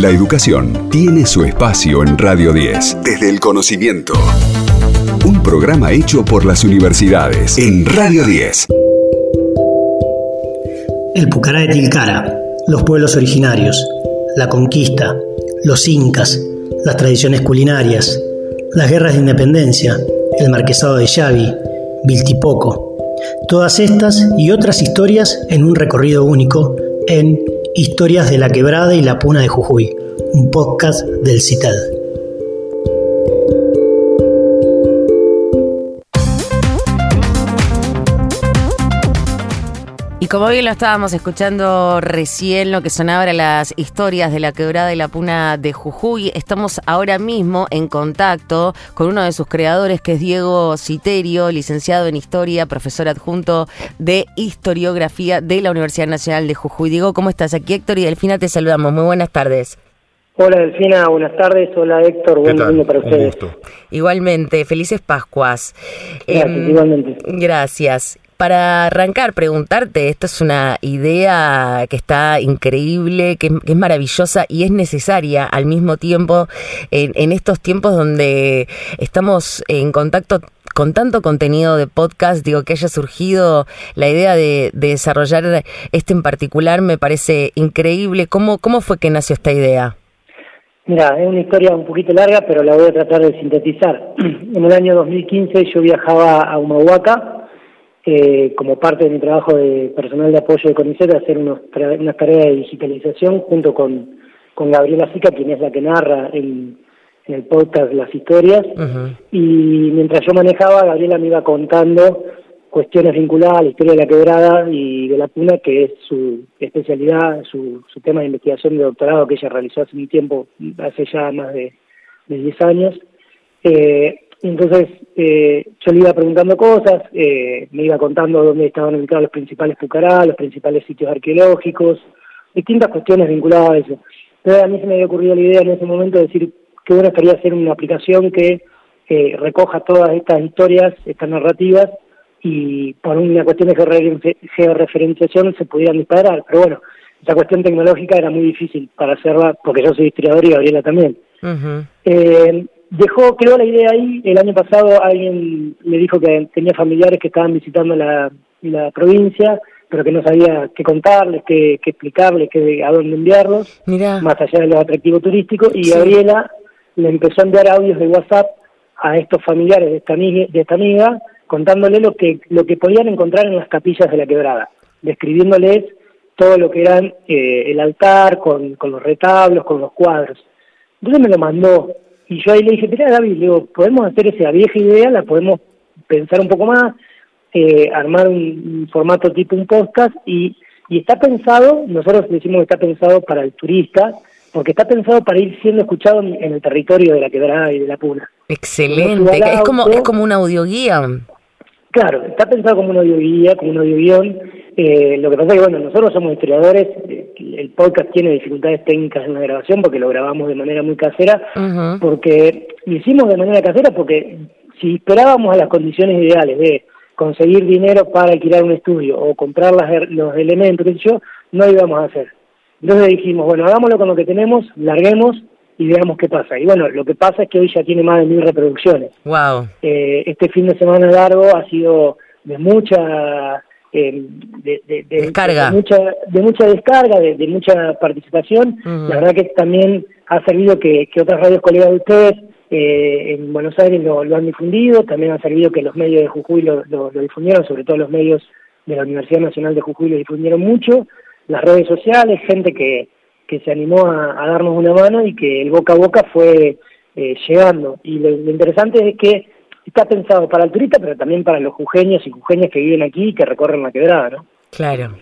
La educación tiene su espacio en Radio 10. Desde el conocimiento. Un programa hecho por las universidades en Radio 10. El Pucará de Tilcara, los pueblos originarios, la conquista, los incas, las tradiciones culinarias, las guerras de independencia, el marquesado de Xavi, Viltipoco. Todas estas y otras historias en un recorrido único en Historias de la Quebrada y la Puna de Jujuy, un podcast del CITAD. Como bien lo estábamos escuchando recién, lo que sonaba eran las historias de la quebrada y la puna de Jujuy, estamos ahora mismo en contacto con uno de sus creadores, que es Diego Citerio, licenciado en Historia, profesor adjunto de Historiografía de la Universidad Nacional de Jujuy. Diego, ¿cómo estás? Aquí Héctor y Delfina te saludamos. Muy buenas tardes. Hola Delfina, buenas tardes. Hola Héctor, buen domingo para ustedes. Igualmente, felices Pascuas. Gracias, Em, igualmente. Gracias. Para arrancar, preguntarte, esto es una idea que está increíble, que, es maravillosa y es necesaria al mismo tiempo en, en estos tiempos donde estamos en contacto con tanto contenido de podcast, digo, que haya surgido la idea de, de desarrollar este en particular me parece increíble. ¿Cómo, ¿Cómo fue que nació esta idea? Mira, es una historia un poquito larga, pero la voy a tratar de sintetizar. En el año 2015 yo viajaba a Humahuaca eh, como parte de mi trabajo de personal de apoyo de CONICET hacer unos unas tareas de digitalización junto con, con Gabriela Sica, quien es la que narra en, en el podcast las historias. Y mientras yo manejaba, Gabriela me iba contando cuestiones vinculadas a la historia de la quebrada y de la puna, que es su especialidad, su, su tema de investigación de doctorado que ella realizó hace un tiempo, hace ya más de, de 10 años. Eh, entonces eh, yo le iba preguntando cosas, eh, me iba contando dónde estaban ubicados los principales pucará, los principales sitios arqueológicos, distintas cuestiones vinculadas a eso. Entonces a mí se me había ocurrido la idea en ese momento de decir que bueno estaría hacer una aplicación que eh, recoja todas estas historias, estas narrativas, y por una cuestión de georre- georreferenciación se pudieran disparar. Pero bueno, esa cuestión tecnológica era muy difícil para hacerla, porque yo soy historiador y Gabriela también. Eh, dejó, quedó la idea ahí. El año pasado alguien le dijo que tenía familiares que estaban visitando la, la provincia, pero que no sabía qué contarles, qué, qué explicarles, qué, a dónde enviarlos, más allá de los atractivos turísticos. Y Sí. Gabriela le empezó a enviar audios de WhatsApp a estos familiares de esta, amiga, de esta amiga, contándole lo que, lo que podían encontrar en las capillas de la quebrada, describiéndoles todo lo que eran eh, el altar, con, con los retablos, con los cuadros. Entonces me lo mandó y yo ahí le dije, mira David, le digo, podemos hacer esa vieja idea, la podemos pensar un poco más, eh, armar un, un formato tipo un podcast y, y está pensado, nosotros decimos que está pensado para el turista, porque está pensado para ir siendo escuchado en, en el territorio de la quebrada y de la puna. excelente. Es como, es como una audioguía. Claro, está pensado como un audioguía, como un audioguión. Eh, lo que pasa es que, bueno, nosotros somos historiadores, eh, el podcast tiene dificultades técnicas en la grabación porque lo grabamos de manera muy casera, porque lo hicimos de manera casera porque si esperábamos a las condiciones ideales de conseguir dinero para alquilar un estudio o comprar las los elementos, yo, no lo íbamos a hacer. Entonces dijimos, bueno, hagámoslo con lo que tenemos, larguemos y veamos qué pasa. Y bueno, lo que pasa es que hoy ya tiene más de mil reproducciones. Wow. Eh, este fin de semana largo ha sido de mucha eh, de, de- de- Descarga. de mucha de mucha descarga de, mucha participación la verdad que también ha servido que, que otras radios colegas de ustedes eh, en Buenos Aires lo, lo han difundido también ha servido que los medios de Jujuy lo, lo- lo difundieron sobre todo los medios de la Universidad Nacional de Jujuy lo difundieron mucho las redes sociales gente que que se animó a, a darnos una mano y que el boca a boca fue eh, llegando. Y lo interesante es que está pensado para el turista, pero también para los jujeños y jujeñas que viven aquí y que recorren la quebrada, ¿no? Claro.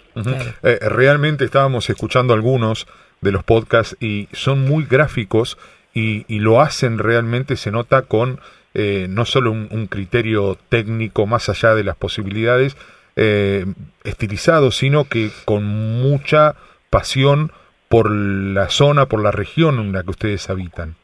Eh, realmente estábamos escuchando algunos de los podcasts y son muy gráficos y, y lo hacen realmente, se nota con eh, no solo un, un criterio técnico más allá de las posibilidades eh, estilizado, sino que con mucha pasión por la zona, por la región en la que ustedes habitan.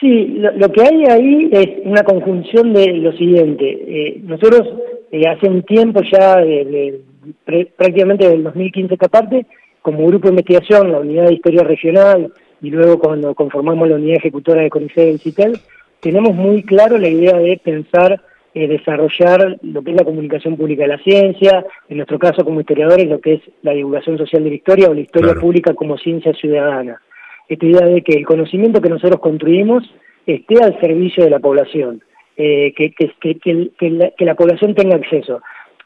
Sí, lo, lo que hay ahí es una conjunción de lo siguiente. Eh, nosotros eh, hace un tiempo ya, de- de- pré- prácticamente del 2015 esta parte, como grupo de investigación, la unidad de historia regional y luego cuando conformamos la unidad ejecutora de CONICET del CITEL, tenemos muy claro la idea de pensar, eh, desarrollar lo que es la comunicación pública de la ciencia, en nuestro caso como historiadores lo que es la divulgación social de la historia o la historia pública como ciencia ciudadana. Esta idea de que el conocimiento que nosotros construimos esté al servicio de la población, eh, que, que la población tenga acceso.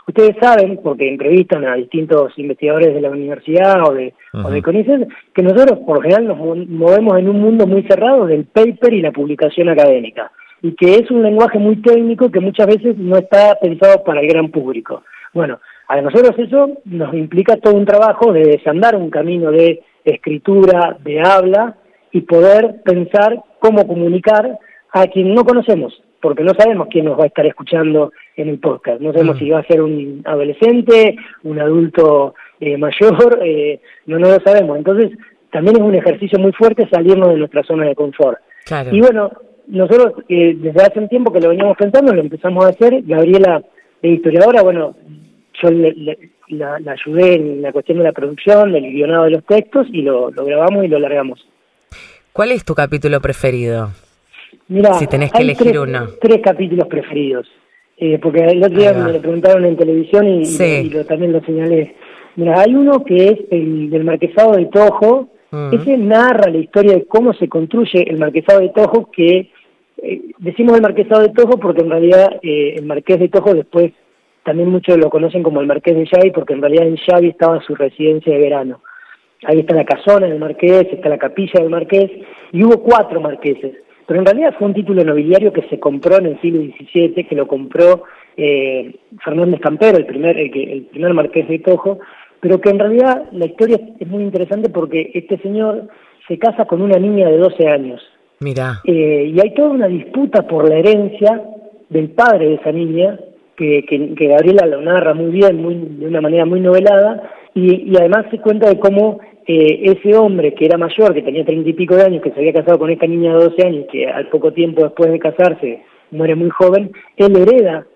Ustedes saben, porque entrevistan a distintos investigadores de la universidad o de, o de CONICET, que nosotros por lo general nos movemos en un mundo muy cerrado del paper y la publicación académica, y que es un lenguaje muy técnico que muchas veces no está pensado para el gran público. Bueno, a nosotros eso nos implica todo un trabajo de desandar un camino de escritura, de habla, y poder pensar cómo comunicar a quien no conocemos, porque no sabemos quién nos va a estar escuchando en el podcast. No sabemos mm. si va a ser un adolescente, un adulto eh, mayor, eh, no, no lo sabemos. Entonces, también es un ejercicio muy fuerte salirnos de nuestra zona de confort. Y bueno, nosotros eh, desde hace un tiempo que lo veníamos pensando, lo empezamos a hacer. Gabriela, es historiadora, bueno, yo la, ayudé en la cuestión de la producción, del guionado de los textos y lo, lo grabamos y lo largamos. ¿Cuál es tu capítulo preferido? Mira, si tenés que elegir tres, uno. Tres capítulos preferidos. Eh, porque el otro día me lo preguntaron en televisión y, lo, también lo señalé. Mira, hay uno que es el del Marquesado de Tojo. Ese narra la historia de cómo se construye el Marquesado de Tojo, que eh, decimos el Marquesado de Tojo porque en realidad eh, el Marqués de Tojo después también muchos lo conocen como el Marqués de Xavi, porque en realidad en Xavi estaba su residencia de verano. Ahí está la casona del Marqués, está la capilla del Marqués, y hubo cuatro marqueses pero en realidad fue un título nobiliario que se compró en el siglo XVII, que lo compró eh, Fernández Campero, el primer, el, primer marqués de Tojo, pero que en realidad la historia es muy interesante porque este señor se casa con una niña de 12 años. Mira. Eh, y hay toda una disputa por la herencia del padre de esa niña, que, que, Gabriela lo narra muy bien, muy, de una manera muy novelada, y, y además se cuenta de cómo eh, ese hombre que era mayor, que tenía treinta y pico de años, que se había casado con esta niña de 12 años, que al poco tiempo después de casarse muere muy joven, él hereda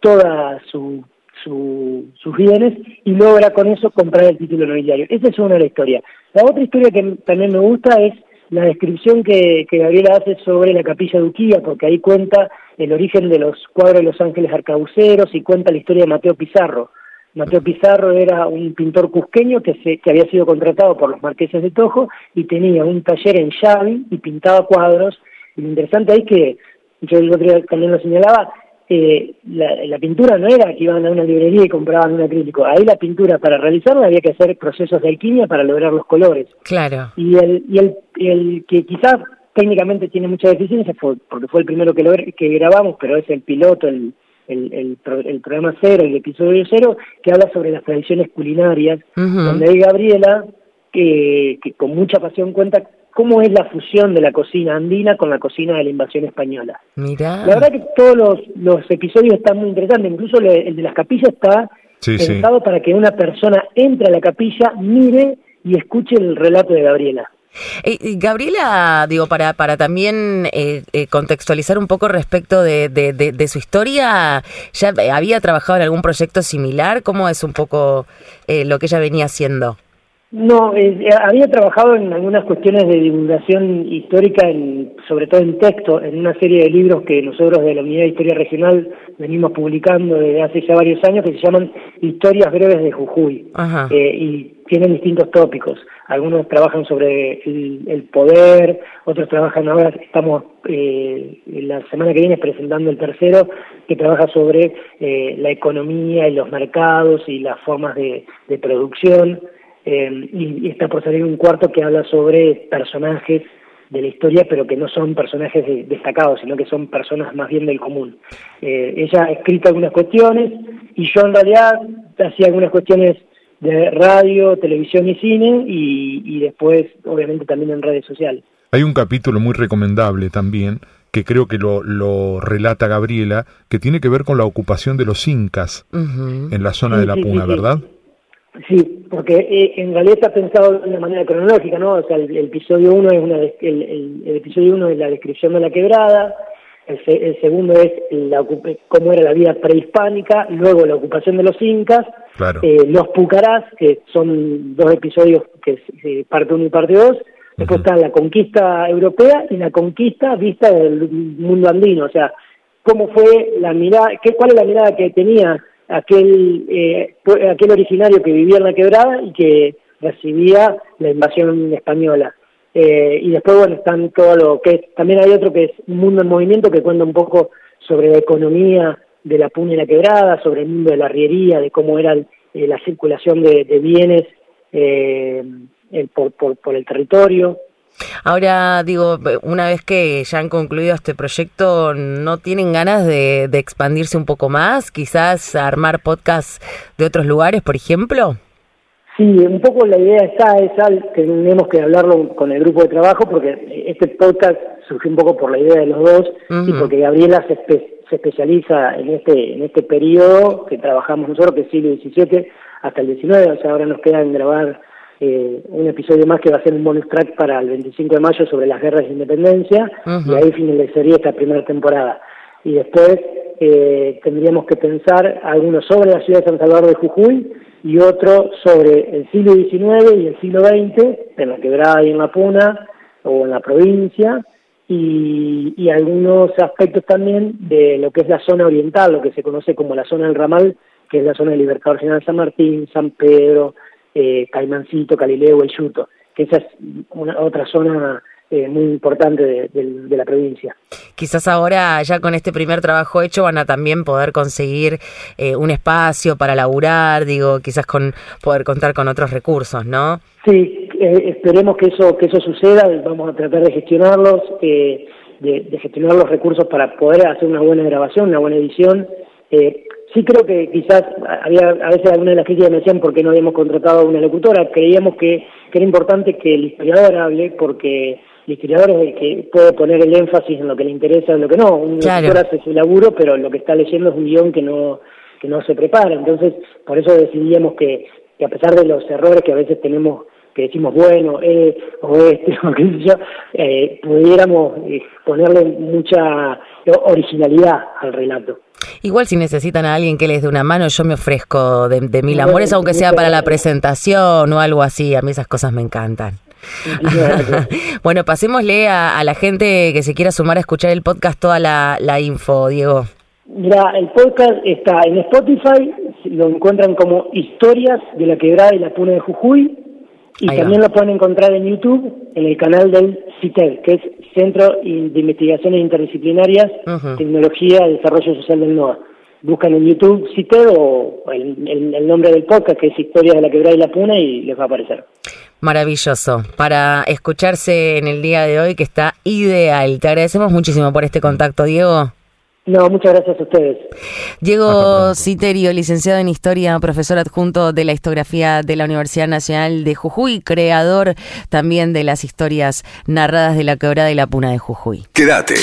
toda su, sus bienes y logra con eso comprar el título nobiliario. Esa es una de la historia. La otra historia que también me gusta es la descripción que, que Gabriela hace sobre la capilla de Uquía, porque ahí cuenta el origen de los cuadros de los ángeles arcabuceros y cuenta la historia de Mateo Pizarro, Mateo Pizarro era un pintor cusqueño que, se, que había sido contratado por los marqueses de Tojo y tenía un taller en Xavi y pintaba cuadros. Y lo interesante es que, yo el otro día también lo señalaba, eh, la, pintura no era que iban a una librería y compraban un acrílico. Ahí la pintura, para realizarla, había que hacer procesos de alquimia para lograr los colores. Claro. Y el, y el, el que quizás técnicamente tiene mucha deficiencia, fue, porque fue el primero que, lo, que grabamos, pero es el piloto, el, el, el, el, programa cero, el episodio cero, que habla sobre las tradiciones culinarias, donde hay Gabriela, que, que con mucha pasión cuenta cómo es la fusión de la cocina andina con la cocina de la invasión española. Mira. La verdad que todos los, los episodios están muy interesantes, incluso el de las capillas está pensado para que una persona entre a la capilla, mire y escuche el relato de Gabriela. Gabriela, digo, para, para también eh, eh, contextualizar un poco respecto de, de, su historia, ¿ya había trabajado en algún proyecto similar? ¿Cómo es un poco eh, lo que ella venía haciendo? No, había trabajado en algunas cuestiones de divulgación histórica, en, sobre todo en texto, en una serie de libros que nosotros de la Unidad de Historia Regional venimos publicando desde hace ya varios años, que se llaman Historias Breves de Jujuy. y tienen distintos tópicos. Algunos trabajan sobre el, poder, otros trabajan ahora, estamos eh, la semana que viene presentando el tercero, que trabaja sobre eh, la economía y los mercados y las formas de, producción. Eh, y, está por salir un cuarto que habla sobre personajes de la historia, pero que no son personajes destacados, sino que son personas más bien del común. ella ha escrito algunas cuestiones y yo en realidad hacía algunas cuestiones de radio, televisión y cine y, después obviamente también en redes sociales. Hay un capítulo muy recomendable también que creo que lo, lo relata Gabriela, que tiene que ver con la ocupación de los incas en la zona de la Puna, ¿verdad? Sí, porque eh, en realidad está pensado de una manera cronológica, ¿no? O sea, el, episodio 1 es una, el, el, episodio uno es la descripción de la quebrada, el, segundo es la, cómo era la vida prehispánica, luego la ocupación de los incas, eh, los pucarás, que son dos episodios, que parte uno y parte dos, Después está la conquista europea y la conquista vista del mundo andino, o sea, cómo fue la mirada, qué, cuál es la mirada que tenía aquel, eh, aquel originario que vivía en la quebrada y que recibía la invasión española. Eh, y después, bueno, están todo lo que también hay otro que es Mundo en Movimiento, que cuenta un poco sobre la economía de la puña y la quebrada, sobre el mundo de la arriería, de cómo era eh, la circulación de, bienes eh, por, por, el territorio. Ahora, digo, una vez que ya han concluido este proyecto, ¿no tienen ganas de, de expandirse un poco más? Quizás armar podcasts de otros lugares, por ejemplo. Sí, un poco la idea está, esa, tenemos que hablarlo con el grupo de trabajo porque este podcast surgió un poco por la idea de los dos y porque Gabriela se, se, especializa en este en este periodo que trabajamos nosotros, que es siglo XVII hasta el XIX, o sea, ahora nos queda en grabar eh, un episodio más que va a ser un bonus track para el 25 de mayo sobre las guerras de independencia y ahí finalizaría esta primera temporada. Y después eh, tendríamos que pensar algunos sobre la ciudad de San Salvador de Jujuy y otro sobre el siglo XIX y el siglo XX, en la quebrada y en la puna, o en la provincia, y, algunos aspectos también de lo que es la zona oriental, lo que se conoce como la zona del ramal, que es la zona del Libertador General San Martín, San Pedro, eh, Caimancito, Calileo, El Yuto, que esa es una otra zona eh, muy importante de, la provincia. Quizás ahora, ya con este primer trabajo hecho, van a también poder conseguir eh, un espacio para laburar, digo, quizás con poder contar con otros recursos, ¿no? Sí, eh, esperemos que eso que eso suceda, vamos a tratar de gestionarlos, de, de, gestionar los recursos para poder hacer una buena grabación, una buena edición. Sí creo que quizás había a veces algunas de las críticas me decían por qué no habíamos contratado a una locutora, creíamos que, que era importante que el historiador hable porque el historiador es el que puede poner el énfasis en lo que le interesa, en lo que no. Un claro. hace su laburo, pero lo que está leyendo es un guion que no, que no se prepara. Entonces, por eso decidíamos que, que a pesar de los errores que a veces tenemos que decimos bueno, eh, o este, o qué sé yo, eh, pudiéramos eh, ponerle mucha originalidad al relato. Igual si necesitan a alguien que les dé una mano, yo me ofrezco de, de mil amores, aunque sea para la presentación o algo así, a mí esas cosas me encantan. bueno, pasémosle a, la gente que se quiera sumar a escuchar el podcast toda la, info, Diego. Mira, el podcast está en Spotify, lo encuentran como Historias de la Quebrada y la Puna de Jujuy, y también lo pueden encontrar en YouTube, en el canal del CITED, que es Centro de Investigaciones Interdisciplinarias, Tecnología y Desarrollo Social del NOA. Buscan en YouTube CITED o el, el nombre del podcast, que es Historias de la Quebrada y la Puna, y les va a aparecer. Maravilloso. Para escucharse en el día de hoy, que está ideal. Te agradecemos muchísimo por este contacto, Diego. No, muchas gracias a ustedes. Diego Citerio, licenciado en Historia, profesor adjunto de la Histografía de la Universidad Nacional de Jujuy, creador también de las historias narradas de la quebrada y la puna de Jujuy. Quédate.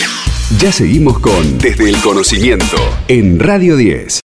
Ya seguimos con Desde el Conocimiento en Radio 10.